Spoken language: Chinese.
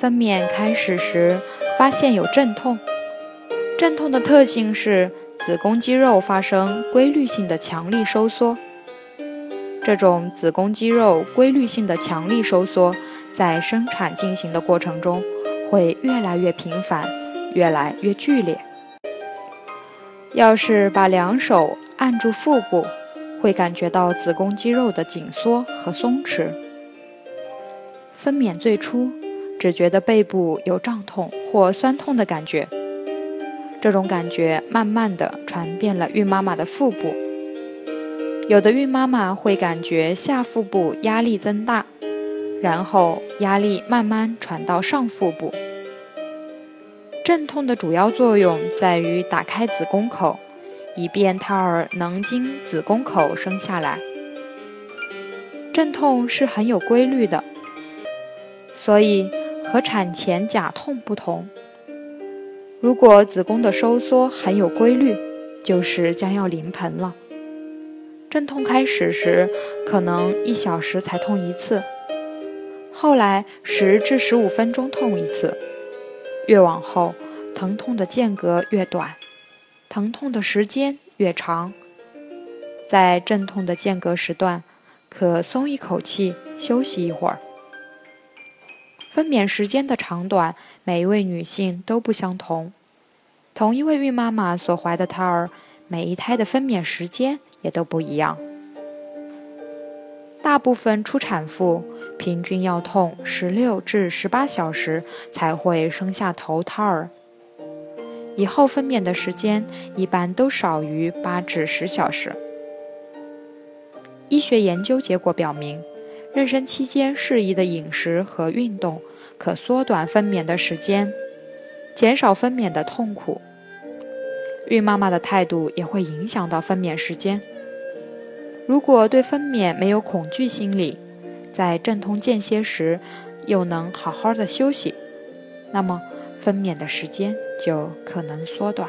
分娩开始时，发现有阵痛。阵痛的特性是子宫肌肉发生规律性的强力收缩。这种子宫肌肉规律性的强力收缩，在生产进行的过程中会越来越频繁，越来越剧烈。要是把两手按住腹部，会感觉到子宫肌肉的紧缩和松弛。分娩最初。只觉得背部有胀痛或酸痛的感觉，这种感觉慢慢的传遍了孕妈妈的腹部。有的孕妈妈会感觉下腹部压力增大，然后压力慢慢传到上腹部。阵痛的主要作用在于打开子宫口，以便胎儿能经子宫口生下来。阵痛是很有规律的，所以。和产前假痛不同，如果子宫的收缩很有规律，就是将要临盆了。阵痛开始时可能一小时才痛一次，后来十至十五分钟痛一次，越往后疼痛的间隔越短，疼痛的时间越长。在阵痛的间隔时段，可松一口气休息一会儿。分娩时间的长短，每一位女性都不相同。同一位孕妈妈所怀的胎儿，每一胎的分娩时间也都不一样。大部分初产妇平均要痛十六至十八小时才会生下头胎儿，以后分娩的时间一般都少于八至十小时。医学研究结果表明。妊娠期间适宜的饮食和运动可缩短分娩的时间，减少分娩的痛苦。孕妈妈的态度也会影响到分娩时间。如果对分娩没有恐惧心理，在阵痛间歇时又能好好的休息，那么分娩的时间就可能缩短。